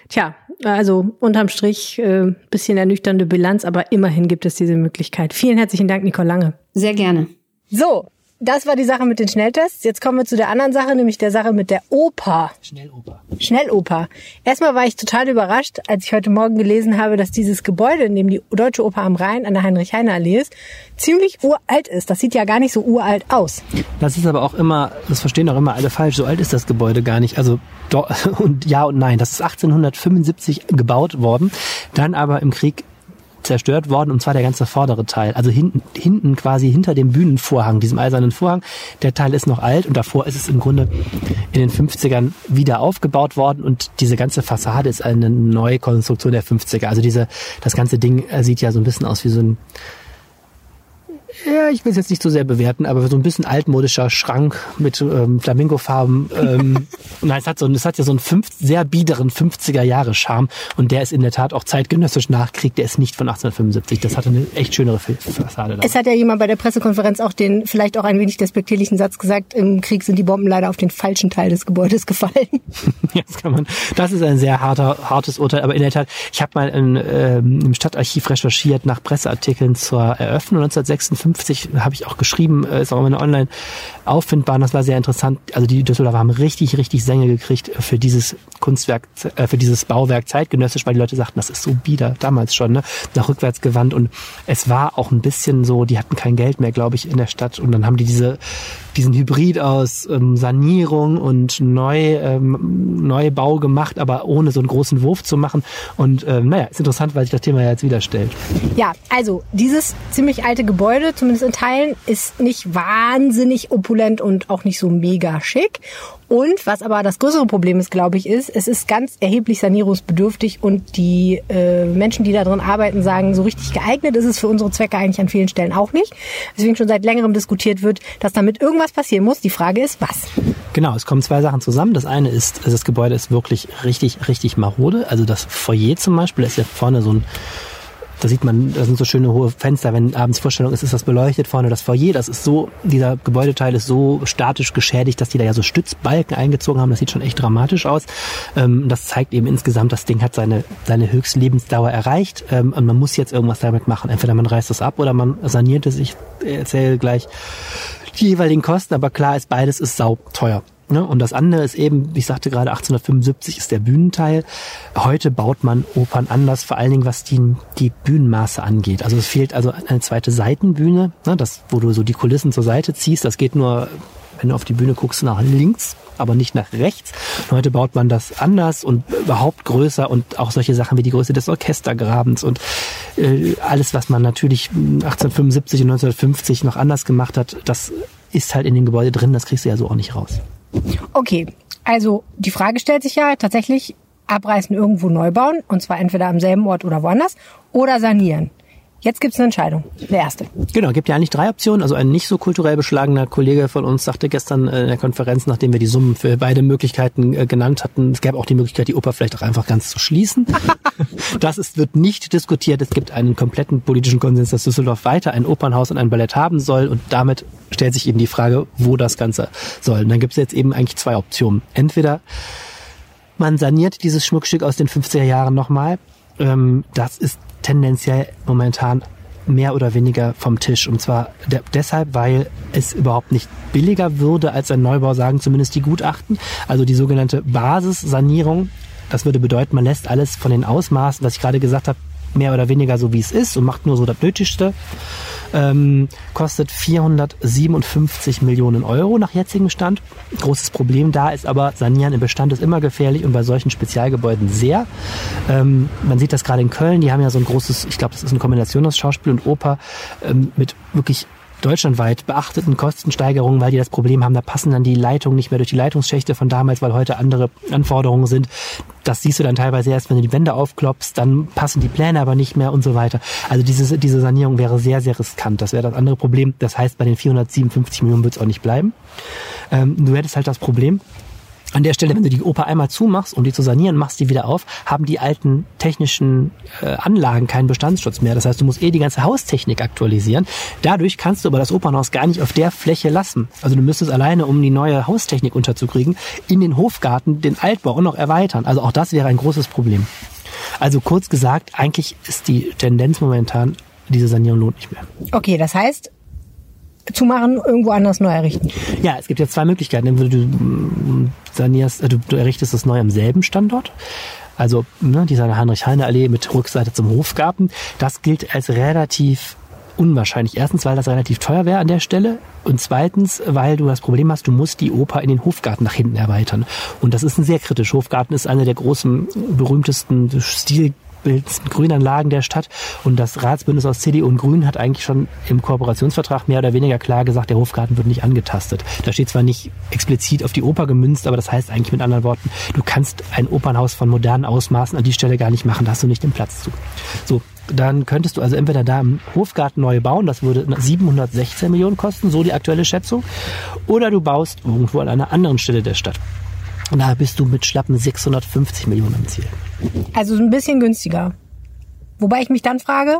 Tja, also unterm Strich äh, bisschen ernüchternde Bilanz, aber immerhin gibt es diese Möglichkeit. Vielen herzlichen Dank, Nicole Lange. Sehr gerne. So, das war die Sache mit den Schnelltests. Jetzt kommen wir zu der anderen Sache, nämlich der Sache mit der Oper. Schnelloper. Schnelloper. Erstmal war ich total überrascht, als ich heute Morgen gelesen habe, dass dieses Gebäude, in dem die Deutsche Oper am Rhein an der Heinrich-Heine-Allee ist, ziemlich uralt ist. Das sieht ja gar nicht so uralt aus. Das ist aber auch immer, das verstehen auch immer alle falsch. So alt ist das Gebäude gar nicht. Also und ja und nein. Das ist 1875 gebaut worden, dann aber im Krieg zerstört worden, und zwar der ganze vordere Teil. Also hinten, hinten quasi hinter dem Bühnenvorhang, diesem eisernen Vorhang. Der Teil ist noch alt und davor ist es im Grunde in den 50ern wieder aufgebaut worden und diese ganze Fassade ist eine neue Konstruktion der 50er. Also diese, das ganze Ding äh, sieht ja so ein bisschen aus wie so ein ja, ich will es jetzt nicht so sehr bewerten, aber so ein bisschen altmodischer Schrank mit ähm, Flamingofarben. Ähm, nein, es hat, so, es hat ja so einen fünf, sehr biederen 50er-Jahre-Charme und der ist in der Tat auch zeitgenössisch nachkriegt. Der ist nicht von 1875. Das hatte eine echt schönere Fassade. Da. Es hat ja jemand bei der Pressekonferenz auch den vielleicht auch ein wenig despektierlichen Satz gesagt, im Krieg sind die Bomben leider auf den falschen Teil des Gebäudes gefallen. ja, das kann man. Das ist ein sehr harter, hartes Urteil, aber in der Tat, ich habe mal in, ähm, im Stadtarchiv recherchiert nach Presseartikeln zur Eröffnung 1956 50 habe ich auch geschrieben, äh, ist auch immer online auffindbar. Das war sehr interessant. Also die Düsseldorfer haben richtig, richtig Sänge gekriegt für dieses Kunstwerk, äh, für dieses Bauwerk zeitgenössisch, weil die Leute sagten, das ist so bieder, damals schon, ne? nach rückwärts gewandt. Und es war auch ein bisschen so, die hatten kein Geld mehr, glaube ich, in der Stadt. Und dann haben die diese diesen Hybrid aus ähm, Sanierung und Neu, ähm, Neubau gemacht, aber ohne so einen großen Wurf zu machen. Und ähm, naja, ist interessant, weil sich das Thema ja jetzt wieder stellt. Ja, also dieses ziemlich alte Gebäude, zumindest in Teilen, ist nicht wahnsinnig opulent und auch nicht so mega schick. Und was aber das größere Problem ist, glaube ich, ist, es ist ganz erheblich sanierungsbedürftig und die äh, Menschen, die da drin arbeiten, sagen, so richtig geeignet ist es für unsere Zwecke eigentlich an vielen Stellen auch nicht. Deswegen schon seit längerem diskutiert wird, dass damit irgendwas passieren muss. Die Frage ist, was? Genau, es kommen zwei Sachen zusammen. Das eine ist, das Gebäude ist wirklich richtig, richtig marode. Also das Foyer zum Beispiel, ist ja vorne so ein da sieht man, da sind so schöne hohe Fenster, wenn abends Vorstellung ist, ist das beleuchtet vorne das Foyer. Das ist so, dieser Gebäudeteil ist so statisch geschädigt, dass die da ja so Stützbalken eingezogen haben. Das sieht schon echt dramatisch aus. Ähm, das zeigt eben insgesamt, das Ding hat seine, seine Höchstlebensdauer erreicht. Ähm, und man muss jetzt irgendwas damit machen. Entweder man reißt es ab oder man saniert es. Ich erzähle gleich die jeweiligen Kosten, aber klar ist, beides ist sau teuer. Ne? Und das andere ist eben, ich sagte gerade, 1875 ist der Bühnenteil. Heute baut man Opern anders, vor allen Dingen was die, die Bühnenmaße angeht. Also es fehlt also eine zweite Seitenbühne, ne? das, wo du so die Kulissen zur Seite ziehst. Das geht nur, wenn du auf die Bühne guckst, nach links, aber nicht nach rechts. Und heute baut man das anders und überhaupt größer und auch solche Sachen wie die Größe des Orchestergrabens und äh, alles, was man natürlich 1875 und 1950 noch anders gemacht hat, das ist halt in dem Gebäude drin, das kriegst du ja so auch nicht raus. Okay, also die Frage stellt sich ja tatsächlich, abreißen, irgendwo neu bauen, und zwar entweder am selben Ort oder woanders, oder sanieren. Jetzt gibt es eine Entscheidung. Der erste. Genau, gibt ja eigentlich drei Optionen. Also ein nicht so kulturell beschlagener Kollege von uns sagte gestern in der Konferenz, nachdem wir die Summen für beide Möglichkeiten äh, genannt hatten, es gäbe auch die Möglichkeit, die Oper vielleicht auch einfach ganz zu schließen. das ist, wird nicht diskutiert. Es gibt einen kompletten politischen Konsens, dass Düsseldorf weiter ein Opernhaus und ein Ballett haben soll. Und damit stellt sich eben die Frage, wo das Ganze soll. Und dann gibt es jetzt eben eigentlich zwei Optionen. Entweder man saniert dieses Schmuckstück aus den 50er Jahren nochmal. Ähm, das ist tendenziell momentan mehr oder weniger vom Tisch. Und zwar de deshalb, weil es überhaupt nicht billiger würde als ein Neubau, sagen zumindest die Gutachten. Also die sogenannte Basissanierung. Das würde bedeuten, man lässt alles von den Ausmaßen, was ich gerade gesagt habe, mehr oder weniger so wie es ist und macht nur so das Nötigste ähm, kostet 457 Millionen Euro nach jetzigem Stand. Großes Problem da ist aber, Sanieren im Bestand ist immer gefährlich und bei solchen Spezialgebäuden sehr. Ähm, man sieht das gerade in Köln, die haben ja so ein großes, ich glaube, das ist eine Kombination aus Schauspiel und Oper ähm, mit wirklich deutschlandweit beachteten Kostensteigerungen, weil die das Problem haben, da passen dann die Leitungen nicht mehr durch die Leitungsschächte von damals, weil heute andere Anforderungen sind. Das siehst du dann teilweise erst, wenn du die Wände aufklopfst, dann passen die Pläne aber nicht mehr und so weiter. Also diese, diese Sanierung wäre sehr, sehr riskant. Das wäre das andere Problem. Das heißt, bei den 457 Millionen wird es auch nicht bleiben. Ähm, du hättest halt das Problem, an der Stelle, wenn du die Oper einmal zumachst, um die zu sanieren, machst die wieder auf, haben die alten technischen äh, Anlagen keinen Bestandsschutz mehr. Das heißt, du musst eh die ganze Haustechnik aktualisieren. Dadurch kannst du aber das Opernhaus gar nicht auf der Fläche lassen. Also du müsstest alleine, um die neue Haustechnik unterzukriegen, in den Hofgarten den Altbau noch erweitern. Also auch das wäre ein großes Problem. Also kurz gesagt, eigentlich ist die Tendenz momentan, diese Sanierung lohnt nicht mehr. Okay, das heißt, zu machen, irgendwo anders neu errichten. Ja, es gibt ja zwei Möglichkeiten. Entweder du mm, sanierst, äh, du, du errichtest das neu am selben Standort. Also ne, dieser Heinrich-Heine-Allee mit Rückseite zum Hofgarten. Das gilt als relativ unwahrscheinlich. Erstens, weil das relativ teuer wäre an der Stelle. Und zweitens, weil du das Problem hast, du musst die Oper in den Hofgarten nach hinten erweitern. Und das ist ein sehr kritisch. Hofgarten ist eine der großen, berühmtesten Stil Grünanlagen der Stadt. Und das Ratsbündnis aus CDU und Grünen hat eigentlich schon im Kooperationsvertrag mehr oder weniger klar gesagt, der Hofgarten wird nicht angetastet. Da steht zwar nicht explizit auf die Oper gemünzt, aber das heißt eigentlich mit anderen Worten, du kannst ein Opernhaus von modernen Ausmaßen an die Stelle gar nicht machen, da hast du nicht den Platz zu. So, dann könntest du also entweder da im Hofgarten neu bauen, das würde 716 Millionen kosten, so die aktuelle Schätzung, oder du baust irgendwo an einer anderen Stelle der Stadt. Und da bist du mit schlappen 650 Millionen am Ziel. Also ein bisschen günstiger. Wobei ich mich dann frage,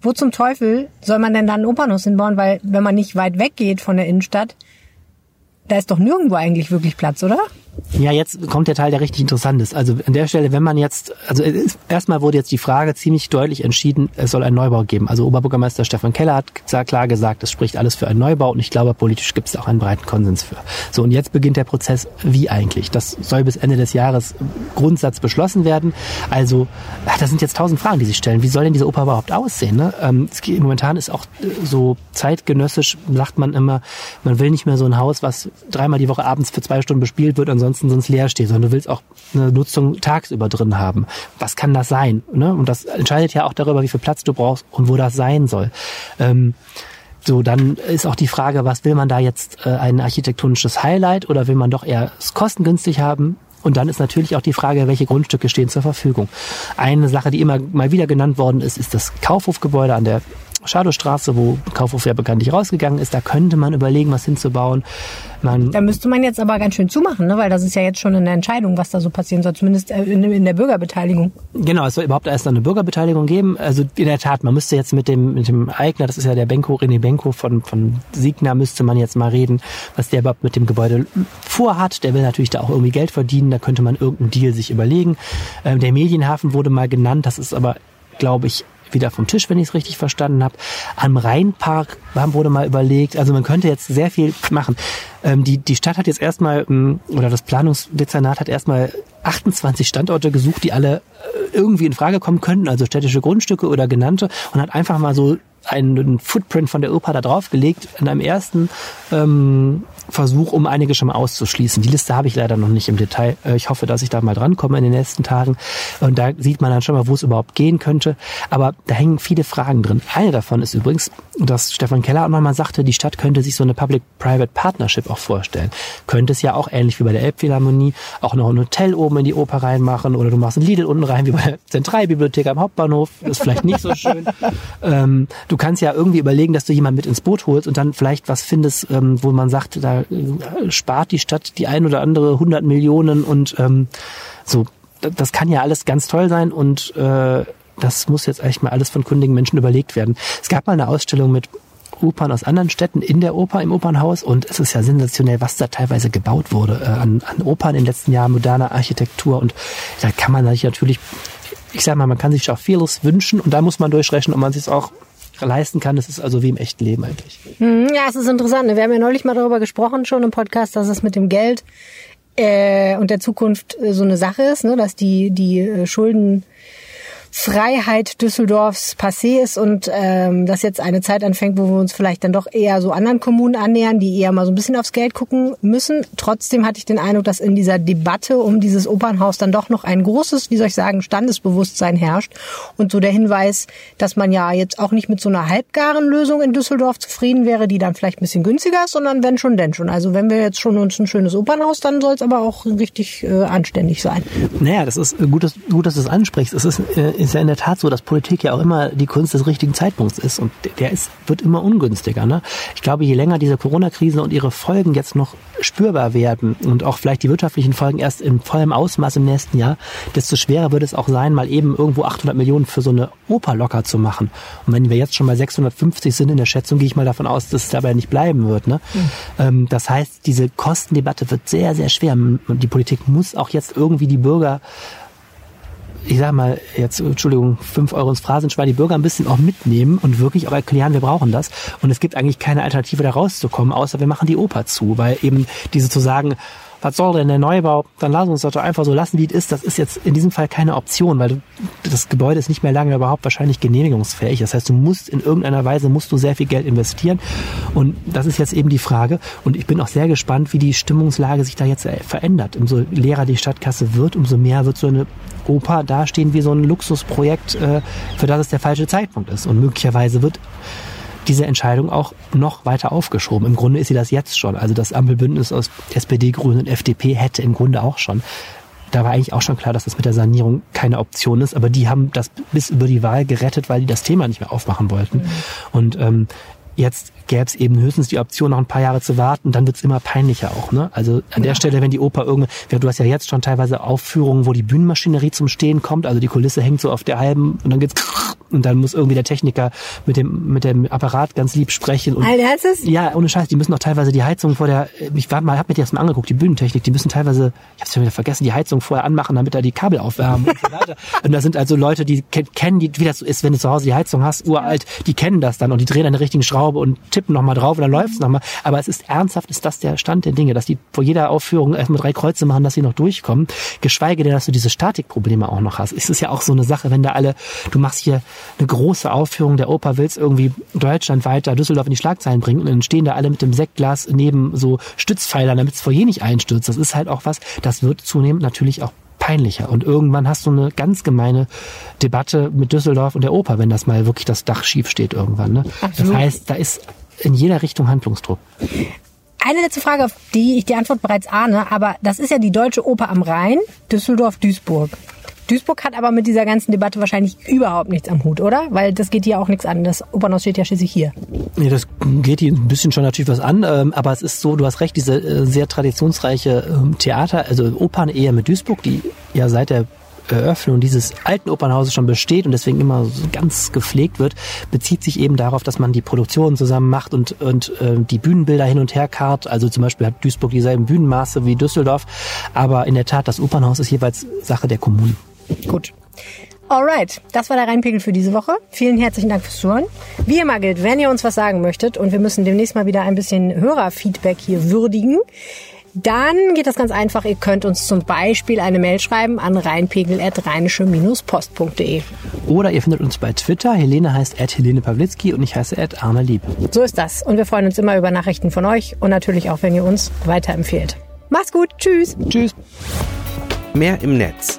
wo zum Teufel soll man denn dann ein Opernhaus hinbauen? Weil wenn man nicht weit weggeht von der Innenstadt, da ist doch nirgendwo eigentlich wirklich Platz, oder? Ja, jetzt kommt der Teil, der richtig interessant ist. Also an der Stelle, wenn man jetzt, also erstmal wurde jetzt die Frage ziemlich deutlich entschieden, es soll einen Neubau geben. Also Oberbürgermeister Stefan Keller hat klar gesagt, es spricht alles für einen Neubau und ich glaube, politisch gibt es auch einen breiten Konsens für. So, und jetzt beginnt der Prozess, wie eigentlich? Das soll bis Ende des Jahres Grundsatz beschlossen werden. Also, ach, das sind jetzt tausend Fragen, die sich stellen. Wie soll denn diese Oper überhaupt aussehen? Ne? Ähm, momentan ist auch äh, so zeitgenössisch, sagt man immer, man will nicht mehr so ein Haus, was dreimal die Woche abends für zwei Stunden bespielt wird, ansonsten sonst leer steht, sondern du willst auch eine Nutzung tagsüber drin haben. Was kann das sein? Ne? Und das entscheidet ja auch darüber, wie viel Platz du brauchst und wo das sein soll. Ähm, so, dann ist auch die Frage, was will man da jetzt, äh, ein architektonisches Highlight oder will man doch eher es kostengünstig haben? Und dann ist natürlich auch die Frage, welche Grundstücke stehen zur Verfügung. Eine Sache, die immer mal wieder genannt worden ist, ist das Kaufhofgebäude an der Schadowstraße, wo Kaufhof ja bekanntlich rausgegangen ist. Da könnte man überlegen, was hinzubauen. Man da müsste man jetzt aber ganz schön zumachen, ne? weil das ist ja jetzt schon eine Entscheidung, was da so passieren soll, zumindest äh, in, der Bürgerbeteiligung. Genau, es soll überhaupt erst eine Bürgerbeteiligung geben. Also in der Tat, man müsste jetzt mit dem, mit dem Eigner, das ist ja der Benko, René Benko von, von Signa, müsste man jetzt mal reden, was der überhaupt mit dem Gebäude vorhat. Der will natürlich da auch irgendwie Geld verdienen, da könnte man irgendeinen Deal sich überlegen. Ähm, der Medienhafen wurde mal genannt, das ist aber, glaube ich, wieder vom Tisch, wenn ich es richtig verstanden habe. Am Rheinpark wurde mal überlegt, also man könnte jetzt sehr viel machen. Ähm, die, die Stadt hat jetzt erstmal, ähm, oder das Planungsdezernat hat erstmal 28 Standorte gesucht, die alle äh, irgendwie in Frage kommen könnten, also städtische Grundstücke oder genannte, und hat einfach mal so einen Footprint von der Oper da draufgelegt in einem ersten ähm, Versuch, um einige schon mal auszuschließen. Die Liste habe ich leider noch nicht im Detail. Äh, ich hoffe, dass ich da mal drankomme in den nächsten Tagen. Und da sieht man dann schon mal, wo es überhaupt gehen könnte. Aber da hängen viele Fragen drin. Eine davon ist übrigens, dass Stefan Keller auch nochmal sagte, die Stadt könnte sich so eine Public-Private Partnership auch vorstellen. Könnte es ja auch ähnlich wie bei der Elbphilharmonie auch noch ein Hotel oben in die Oper reinmachen oder du machst ein Lidl unten rein wie bei der Zentralbibliothek am Hauptbahnhof. Das ist vielleicht nicht so schön. ähm, du kannst ja irgendwie überlegen, dass du jemanden mit ins Boot holst und dann vielleicht was findest, ähm, wo man sagt, da äh, spart die Stadt die ein oder andere 100 Millionen und ähm, so. Das kann ja alles ganz toll sein und äh, das muss jetzt eigentlich mal alles von kundigen Menschen überlegt werden. Es gab mal eine Ausstellung mit Opern aus anderen Städten in der Oper, im Opernhaus. Und es ist ja sensationell, was da teilweise gebaut wurde äh, an, an Opern in den letzten Jahren, moderner Architektur. Und da kann man sich natürlich, ich sag mal, man kann sich auch vieles wünschen und da muss man durchrechnen, ob man sich auch leisten kann. Es ist also wie im echten Leben eigentlich. Hm, ja, es ist interessant. Wir haben ja neulich mal darüber gesprochen, schon im Podcast, dass es mit dem Geld äh, und der Zukunft äh, so eine Sache ist, ne? dass die, die äh, Schulden Freiheit Düsseldorfs passé ist und ähm, das jetzt eine Zeit anfängt, wo wir uns vielleicht dann doch eher so anderen Kommunen annähern, die eher mal so ein bisschen aufs Geld gucken müssen. Trotzdem hatte ich den Eindruck, dass in dieser Debatte um dieses Opernhaus dann doch noch ein großes, wie soll ich sagen, Standesbewusstsein herrscht und so der Hinweis, dass man ja jetzt auch nicht mit so einer halbgaren Lösung in Düsseldorf zufrieden wäre, die dann vielleicht ein bisschen günstiger ist, sondern wenn schon, denn schon. Also wenn wir jetzt schon uns ein schönes Opernhaus, dann soll es aber auch richtig äh, anständig sein. Naja, das ist gut, dass, gut, dass du es ansprichst. Es ist äh, ist ja in der Tat so, dass Politik ja auch immer die Kunst des richtigen Zeitpunkts ist und der ist, wird immer ungünstiger. Ne? Ich glaube, je länger diese Corona-Krise und ihre Folgen jetzt noch spürbar werden und auch vielleicht die wirtschaftlichen Folgen erst in vollem Ausmaß im nächsten Jahr, desto schwerer wird es auch sein, mal eben irgendwo 800 Millionen für so eine Oper locker zu machen. Und wenn wir jetzt schon bei 650 sind in der Schätzung, gehe ich mal davon aus, dass es dabei nicht bleiben wird. Ne? Mhm. das heißt, diese Kostendebatte wird sehr, sehr schwer. Die Politik muss auch jetzt irgendwie die Bürger ich sag mal, jetzt, Entschuldigung, fünf Euro ins Phrasenschwein, die Bürger ein bisschen auch mitnehmen und wirklich auch erklären, wir brauchen das. Und es gibt eigentlich keine Alternative, da rauszukommen, außer wir machen die Oper zu, weil eben diese zu sagen, was soll denn der Neubau? Dann lass uns das doch einfach so lassen, wie es ist. Das ist jetzt in diesem Fall keine Option, weil du, das Gebäude ist nicht mehr lange überhaupt wahrscheinlich genehmigungsfähig. Das heißt, du musst in irgendeiner Weise musst du sehr viel Geld investieren. Und das ist jetzt eben die Frage. Und ich bin auch sehr gespannt, wie die Stimmungslage sich da jetzt verändert. Umso leerer die Stadtkasse wird, umso mehr wird so eine Oper dastehen wie so ein Luxusprojekt, äh, für das es der falsche Zeitpunkt ist. Und möglicherweise wird diese Entscheidung auch noch weiter aufgeschoben. Im Grunde ist sie das jetzt schon. Also das Ampelbündnis aus SPD, Grünen und FDP hätte im Grunde auch schon. Da war eigentlich auch schon klar, dass das mit der Sanierung keine Option ist, aber die haben das bis über die Wahl gerettet, weil die das Thema nicht mehr aufmachen wollten. Mhm. Und ähm, Jetzt gäbe es eben höchstens die Option, noch ein paar Jahre zu warten, dann wird's immer peinlicher auch. Ne? Also an der Stelle, wenn die Oper irgendwie, ja, du hast ja jetzt schon teilweise Aufführungen, wo die Bühnenmaschinerie zum Stehen kommt, also die Kulisse hängt so auf der halben und dann geht's und dann muss irgendwie der Techniker mit dem mit dem Apparat ganz lieb sprechen. Und, Alter, ist es? Ja, ohne Scheiß, die müssen auch teilweise die Heizung vor der, ich war mal, hab mir das mal angeguckt, die Bühnentechnik, die müssen teilweise, ich hab's schon wieder vergessen, die Heizung vorher anmachen, damit da die Kabel aufwärmen und so weiter. und da sind also Leute, die kennen, die, wie das so ist, wenn du zu Hause die Heizung hast, uralt, die kennen das dann und die drehen der richtigen Schraube und tippen nochmal drauf und dann läuft's nochmal. Aber es ist ernsthaft, ist das der Stand der Dinge, dass die vor jeder Aufführung erstmal drei Kreuze machen, dass sie noch durchkommen. Geschweige denn, dass du diese Statikprobleme auch noch hast. Es ist ja auch so eine Sache, wenn da alle, du machst hier eine große Aufführung der Oper, willst irgendwie Deutschland weiter, Düsseldorf in die Schlagzeilen bringen und dann stehen da alle mit dem Sektglas neben so Stützpfeilern, damit es vor je nicht einstürzt. Das ist halt auch was, das wird zunehmend natürlich auch peinlicher. Und irgendwann hast du eine ganz gemeine Debatte mit Düsseldorf und der Oper, wenn das mal wirklich das Dach schief steht irgendwann. Ne? Das heißt, da ist in jeder Richtung Handlungsdruck. Eine letzte Frage, auf die ich die Antwort bereits ahne, aber das ist ja die Deutsche Oper am Rhein, Düsseldorf, Duisburg. Hat aber mit dieser ganzen Debatte wahrscheinlich überhaupt nichts am Hut, oder? Weil das geht hier auch nichts an. Das Opernhaus steht ja schließlich hier. Nee, das geht hier ein bisschen schon natürlich was an, ähm, aber es ist so, du hast recht, diese äh, sehr traditionsreiche ähm, Theater, also Opern eher mit Duisburg, die ja seit der Eröffnung dieses alten Opernhauses schon besteht und deswegen immer so ganz gepflegt wird, bezieht sich eben darauf, dass man die Produktion zusammen macht und, und äh, die Bühnenbilder hin und her karrt. Also zum Beispiel hat Duisburg dieselben Bühnenmaße wie Düsseldorf, aber in der Tat, das Opernhaus ist jeweils Sache der Kommunen. Gut. Alright, das war der Reinpegel für diese Woche. Vielen herzlichen Dank fürs Zuhören. Wie immer gilt, wenn ihr uns was sagen möchtet und wir müssen demnächst mal wieder ein bisschen Hörerfeedback hier würdigen, dann geht das ganz einfach. Ihr könnt uns zum Beispiel eine Mail schreiben an reinpegel.rheinische-post.de. Oder ihr findet uns bei Twitter. Helene heißt at Helene Pawlitzki und ich heiße at Arne Lieb. So ist das. Und wir freuen uns immer über Nachrichten von euch und natürlich auch, wenn ihr uns weiterempfehlt. Macht's gut. Tschüss. Tschüss. Mehr im Netz.